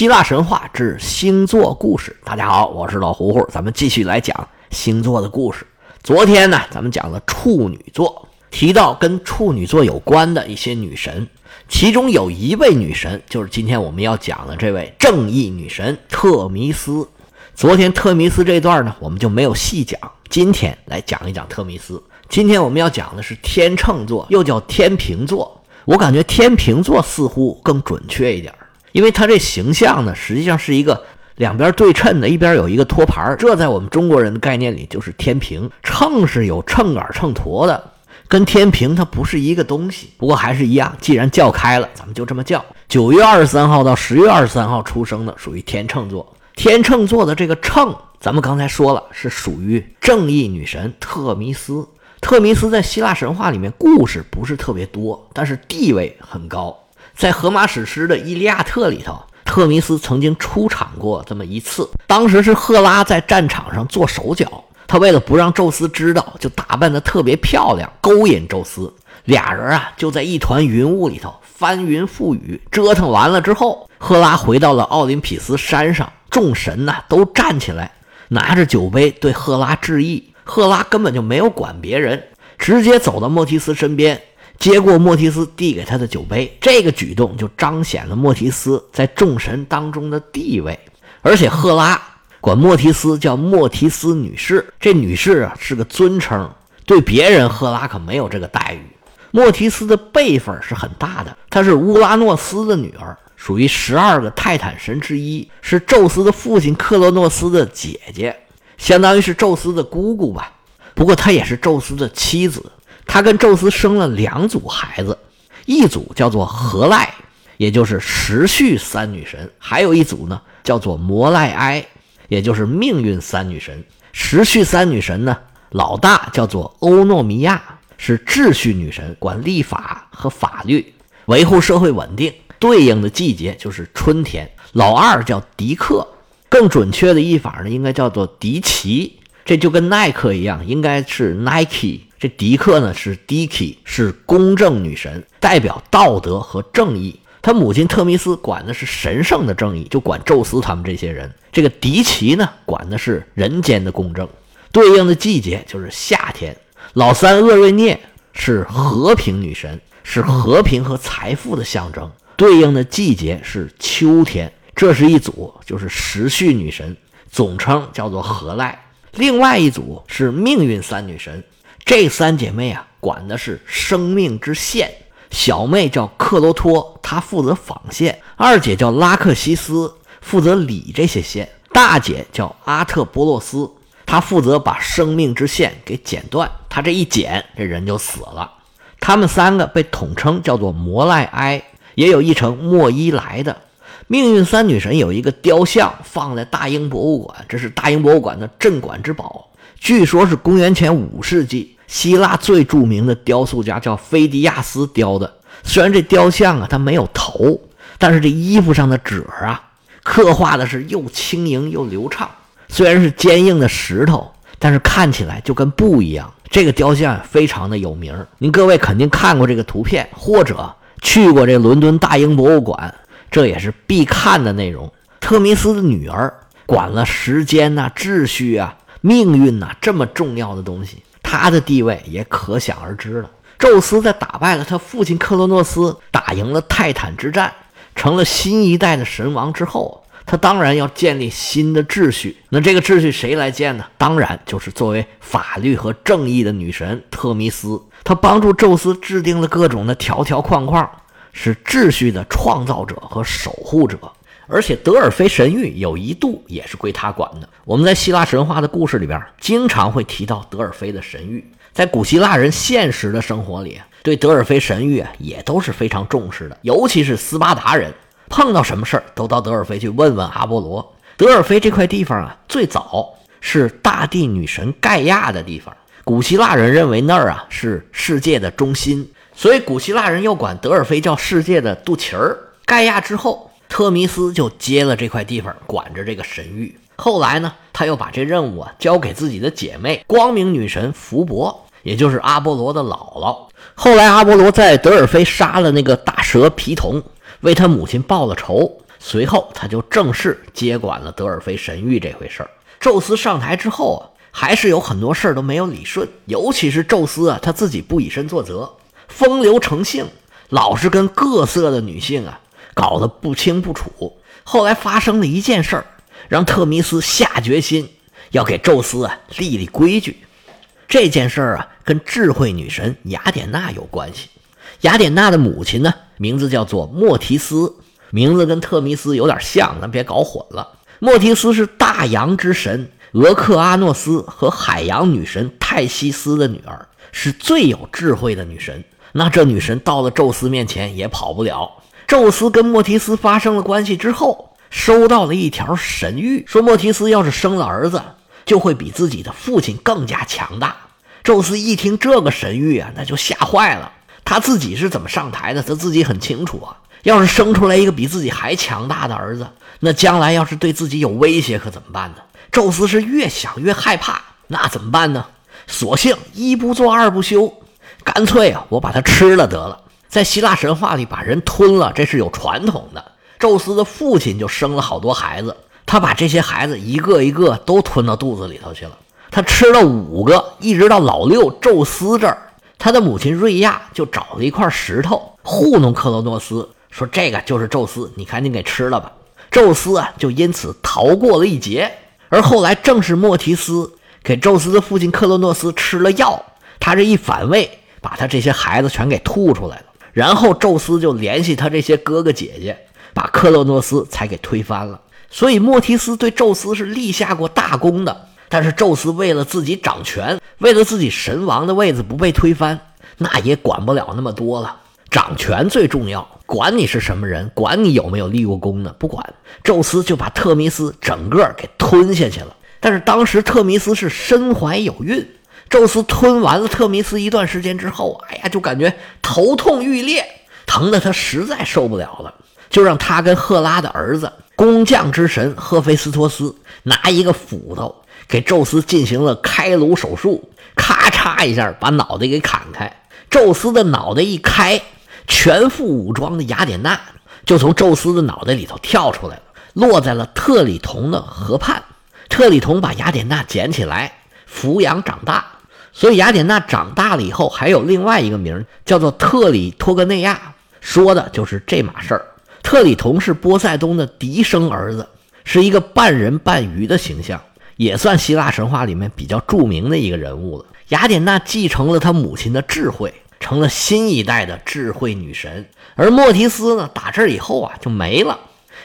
希腊神话之星座故事。大家好，我是老胡胡，咱们继续来讲星座的故事。昨天呢，咱们讲了处女座，提到跟处女座有关的一些女神，其中有一位女神就是今天我们要讲的这位正义女神特弥斯。昨天特弥斯这段呢，我们就没有细讲，今天来讲一讲特弥斯。今天我们要讲的是天秤座，又叫天平座。我感觉天平座似乎更准确一点。因为它这形象呢，实际上是一个两边对称的，一边有一个托盘这在我们中国人的概念里就是天平。秤是有秤杆秤砣的，跟天平它不是一个东西。不过还是一样，既然叫开了，咱们就这么叫。九月二十三号到十月二十三号出生的属于天秤座。天秤座的这个秤，咱们刚才说了，是属于正义女神特弥斯。特弥斯在希腊神话里面故事不是特别多，但是地位很高。在荷马史诗的《伊利亚特》里头，特弥斯曾经出场过这么一次。当时是赫拉在战场上做手脚，他为了不让宙斯知道，就打扮得特别漂亮，勾引宙斯。俩人啊就在一团云雾里头翻云覆雨，折腾完了之后，赫拉回到了奥林匹斯山上，众神呐都站起来，拿着酒杯对赫拉致意。赫拉根本就没有管别人，直接走到莫提斯身边。接过莫提斯递给他的酒杯，这个举动就彰显了莫提斯在众神当中的地位。而且赫拉管莫提斯叫莫提斯女士，这女士啊是个尊称，对别人赫拉可没有这个待遇。莫提斯的辈分是很大的，她是乌拉诺斯的女儿，属于十二个泰坦神之一，是宙斯的父亲克洛诺斯的姐姐，相当于是宙斯的姑姑吧。不过她也是宙斯的妻子。他跟宙斯生了两组孩子，一组叫做何赖，也就是时序三女神；还有一组呢，叫做摩赖埃，也就是命运三女神。时序三女神呢，老大叫做欧诺米亚，是秩序女神，管立法和法律，维护社会稳定，对应的季节就是春天。老二叫迪克，更准确的译法呢，应该叫做迪奇，这就跟耐克一样，应该是 Nike。这迪克呢是 Diki，是公正女神，代表道德和正义。他母亲特密斯管的是神圣的正义，就管宙斯他们这些人。这个迪奇呢管的是人间的公正，对应的季节就是夏天。老三厄瑞涅是和平女神，是和平和财富的象征，对应的季节是秋天。这是一组，就是时序女神，总称叫做何赖。另外一组是命运三女神。这三姐妹啊，管的是生命之线。小妹叫克罗托，她负责纺线；二姐叫拉克西斯，负责理这些线；大姐叫阿特波洛斯，她负责把生命之线给剪断。她这一剪，这人就死了。她们三个被统称叫做摩赖埃，也有一称莫伊莱的。命运三女神有一个雕像放在大英博物馆，这是大英博物馆的镇馆之宝，据说是公元前五世纪。希腊最著名的雕塑家叫菲迪亚斯雕的，虽然这雕像啊它没有头，但是这衣服上的褶啊，刻画的是又轻盈又流畅。虽然是坚硬的石头，但是看起来就跟布一样。这个雕像非常的有名，您各位肯定看过这个图片，或者去过这伦敦大英博物馆，这也是必看的内容。特弥斯的女儿管了时间呐、秩序啊、命运呐这么重要的东西。他的地位也可想而知了。宙斯在打败了他父亲克罗诺斯，打赢了泰坦之战，成了新一代的神王之后，他当然要建立新的秩序。那这个秩序谁来建呢？当然就是作为法律和正义的女神特弥斯。她帮助宙斯制定了各种的条条框框，是秩序的创造者和守护者。而且德尔菲神域有一度也是归他管的。我们在希腊神话的故事里边，经常会提到德尔菲的神域。在古希腊人现实的生活里，对德尔菲神域也都是非常重视的。尤其是斯巴达人，碰到什么事儿都到德尔菲去问问阿波罗。德尔菲这块地方啊，最早是大地女神盖亚的地方。古希腊人认为那儿啊是世界的中心，所以古希腊人又管德尔菲叫世界的肚脐儿。盖亚之后。特弥斯就接了这块地方，管着这个神域。后来呢，他又把这任务啊交给自己的姐妹光明女神福伯，也就是阿波罗的姥姥。后来阿波罗在德尔菲杀了那个大蛇皮童，为他母亲报了仇，随后他就正式接管了德尔菲神谕这回事儿。宙斯上台之后啊，还是有很多事儿都没有理顺，尤其是宙斯啊，他自己不以身作则，风流成性，老是跟各色的女性啊搞得不清不楚。后来发生了一件事儿，让特弥斯下决心要给宙斯啊立立规矩。这件事儿啊，跟智慧女神雅典娜有关系。雅典娜的母亲呢，名字叫做莫提斯，名字跟特弥斯有点像，咱别搞混了。莫提斯是大洋之神俄克阿诺斯和海洋女神泰西斯的女儿，是最有智慧的女神。那这女神到了宙斯面前也跑不了。宙斯跟莫提斯发生了关系之后，收到了一条神谕，说莫提斯要是生了儿子。就会比自己的父亲更加强大。宙斯一听这个神谕啊，那就吓坏了。他自己是怎么上台的，他自己很清楚啊。要是生出来一个比自己还强大的儿子，那将来要是对自己有威胁，可怎么办呢？宙斯是越想越害怕，那怎么办呢？索性一不做二不休，干脆啊，我把他吃了得了。在希腊神话里，把人吞了，这是有传统的。宙斯的父亲就生了好多孩子。他把这些孩子一个一个都吞到肚子里头去了。他吃了五个，一直到老六宙斯这儿，他的母亲瑞亚就找了一块石头糊弄克罗诺斯，说这个就是宙斯，你赶紧给吃了吧。宙斯啊，就因此逃过了一劫。而后来正是莫提斯给宙斯的父亲克罗诺斯吃了药，他这一反胃，把他这些孩子全给吐出来了。然后宙斯就联系他这些哥哥姐姐，把克洛诺斯才给推翻了。所以莫提斯对宙斯是立下过大功的，但是宙斯为了自己掌权，为了自己神王的位子不被推翻，那也管不了那么多了。掌权最重要，管你是什么人，管你有没有立过功呢？不管。宙斯就把特弥斯整个给吞下去了。但是当时特弥斯是身怀有孕，宙斯吞完了特弥斯一段时间之后，哎呀，就感觉头痛欲裂，疼的他实在受不了了，就让他跟赫拉的儿子。工匠之神赫菲斯托斯拿一个斧头给宙斯进行了开颅手术，咔嚓一下把脑袋给砍开。宙斯的脑袋一开，全副武装的雅典娜就从宙斯的脑袋里头跳出来了，落在了特里同的河畔。特里同把雅典娜捡起来抚养长大，所以雅典娜长大了以后还有另外一个名叫做特里托格内亚，说的就是这码事儿。特里同是波塞冬的嫡生儿子，是一个半人半鱼的形象，也算希腊神话里面比较著名的一个人物了。雅典娜继承了他母亲的智慧，成了新一代的智慧女神。而莫提斯呢，打这以后啊就没了，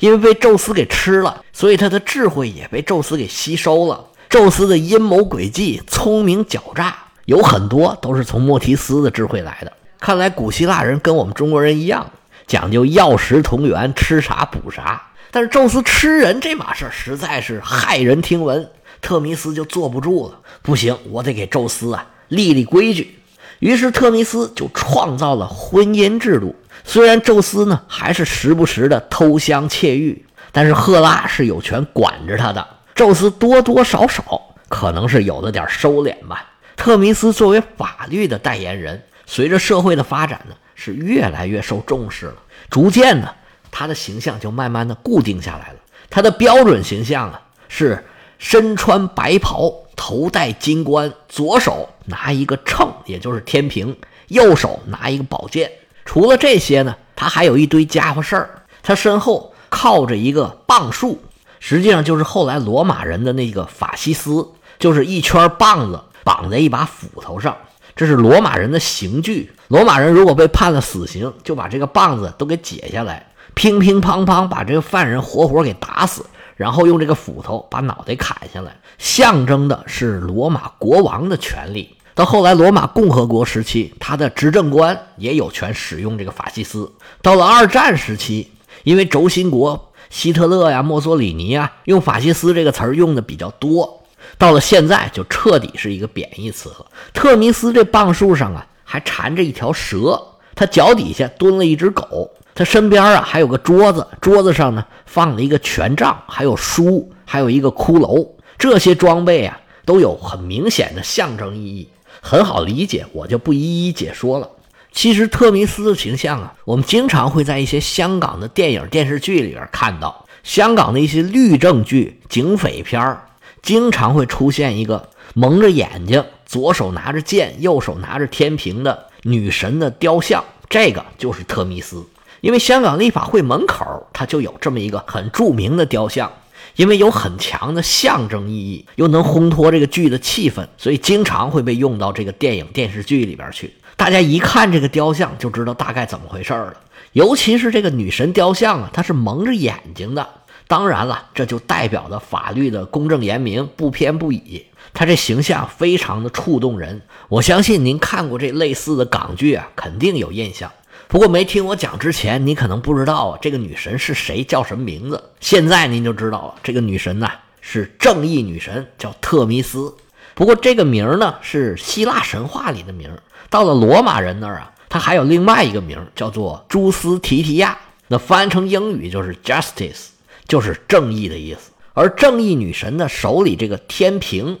因为被宙斯给吃了，所以他的智慧也被宙斯给吸收了。宙斯的阴谋诡计、聪明狡诈，有很多都是从莫提斯的智慧来的。看来古希腊人跟我们中国人一样。讲究药食同源，吃啥补啥。但是宙斯吃人这码事儿实在是骇人听闻，特弥斯就坐不住了。不行，我得给宙斯啊立立规矩。于是特弥斯就创造了婚姻制度。虽然宙斯呢还是时不时的偷香窃玉，但是赫拉是有权管着他的。宙斯多多少少可能是有了点收敛吧。特弥斯作为法律的代言人，随着社会的发展呢。是越来越受重视了，逐渐呢，他的形象就慢慢的固定下来了。他的标准形象啊，是身穿白袍，头戴金冠，左手拿一个秤，也就是天平，右手拿一个宝剑。除了这些呢，他还有一堆家伙事儿。他身后靠着一个棒树，实际上就是后来罗马人的那个法西斯，就是一圈棒子绑在一把斧头上。这是罗马人的刑具。罗马人如果被判了死刑，就把这个棒子都给解下来，乒乒乓乓把这个犯人活活给打死，然后用这个斧头把脑袋砍下来，象征的是罗马国王的权利。到后来罗马共和国时期，他的执政官也有权使用这个法西斯。到了二战时期，因为轴心国希特勒呀、墨索里尼啊，用法西斯这个词儿用的比较多。到了现在，就彻底是一个贬义词了。特弥斯这棒树上啊，还缠着一条蛇，他脚底下蹲了一只狗，他身边啊还有个桌子，桌子上呢放了一个权杖，还有书，还有一个骷髅。这些装备啊都有很明显的象征意义，很好理解，我就不一一解说了。其实特弥斯的形象啊，我们经常会在一些香港的电影、电视剧里边看到。香港的一些律政剧、警匪片儿，经常会出现一个蒙着眼睛、左手拿着剑、右手拿着天平的女神的雕像，这个就是特弥斯。因为香港立法会门口，它就有这么一个很著名的雕像，因为有很强的象征意义，又能烘托这个剧的气氛，所以经常会被用到这个电影、电视剧里边去。大家一看这个雕像，就知道大概怎么回事了。尤其是这个女神雕像啊，它是蒙着眼睛的。当然了，这就代表着法律的公正严明、不偏不倚。她这形象非常的触动人。我相信您看过这类似的港剧啊，肯定有印象。不过没听我讲之前，你可能不知道啊，这个女神是谁，叫什么名字。现在您就知道了，这个女神呢是正义女神，叫特弥斯。不过这个名儿呢是希腊神话里的名儿，到了罗马人那儿啊，他还有另外一个名，叫做朱斯提提亚。那翻译成英语就是 Justice，就是正义的意思。而正义女神的手里这个天平，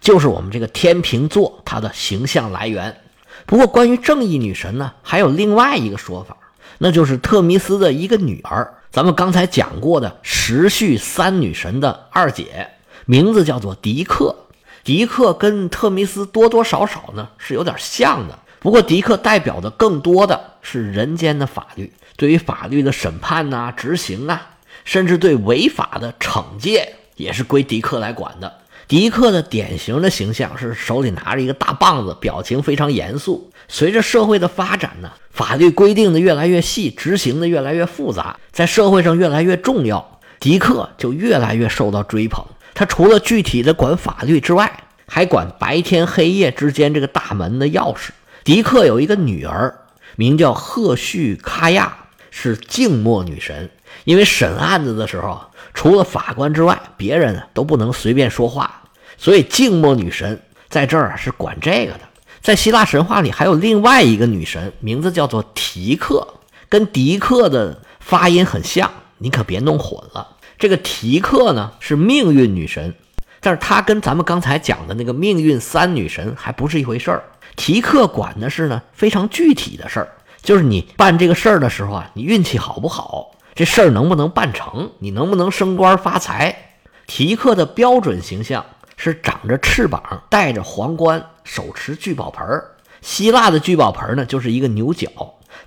就是我们这个天平座它的形象来源。不过，关于正义女神呢，还有另外一个说法，那就是特弥斯的一个女儿。咱们刚才讲过的时序三女神的二姐，名字叫做狄克。狄克跟特弥斯多多少少呢是有点像的。不过，狄克代表的更多的是人间的法律，对于法律的审判呐、执行啊，甚至对违法的惩戒，也是归狄克来管的。狄克的典型的形象是手里拿着一个大棒子，表情非常严肃。随着社会的发展呢，法律规定的越来越细，执行的越来越复杂，在社会上越来越重要，狄克就越来越受到追捧。他除了具体的管法律之外，还管白天黑夜之间这个大门的钥匙。狄克有一个女儿，名叫赫胥喀亚，是静默女神。因为审案子的时候，除了法官之外，别人都不能随便说话。所以静默女神在这儿是管这个的。在希腊神话里还有另外一个女神，名字叫做提克，跟狄克的发音很像，你可别弄混了。这个提克呢是命运女神，但是她跟咱们刚才讲的那个命运三女神还不是一回事儿。提克管的是呢非常具体的事儿，就是你办这个事儿的时候啊，你运气好不好，这事儿能不能办成，你能不能升官发财。提克的标准形象。是长着翅膀，戴着皇冠，手持聚宝盆儿。希腊的聚宝盆呢，就是一个牛角，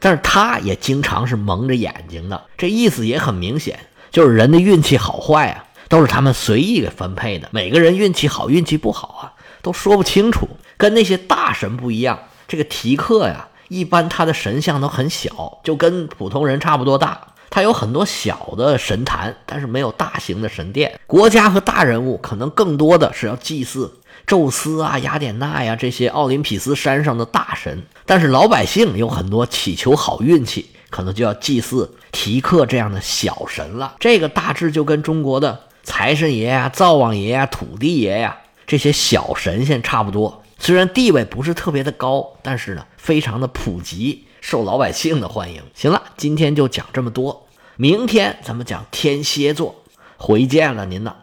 但是它也经常是蒙着眼睛的。这意思也很明显，就是人的运气好坏啊，都是他们随意给分配的。每个人运气好，运气不好啊，都说不清楚。跟那些大神不一样，这个提克呀，一般他的神像都很小，就跟普通人差不多大。他有很多小的神坛，但是没有大型的神殿。国家和大人物可能更多的是要祭祀宙斯啊、雅典娜呀这些奥林匹斯山上的大神，但是老百姓有很多祈求好运气，可能就要祭祀提克这样的小神了。这个大致就跟中国的财神爷呀、灶王爷呀、土地爷呀这些小神仙差不多。虽然地位不是特别的高，但是呢，非常的普及。受老百姓的欢迎。行了，今天就讲这么多，明天咱们讲天蝎座，回见了您呢。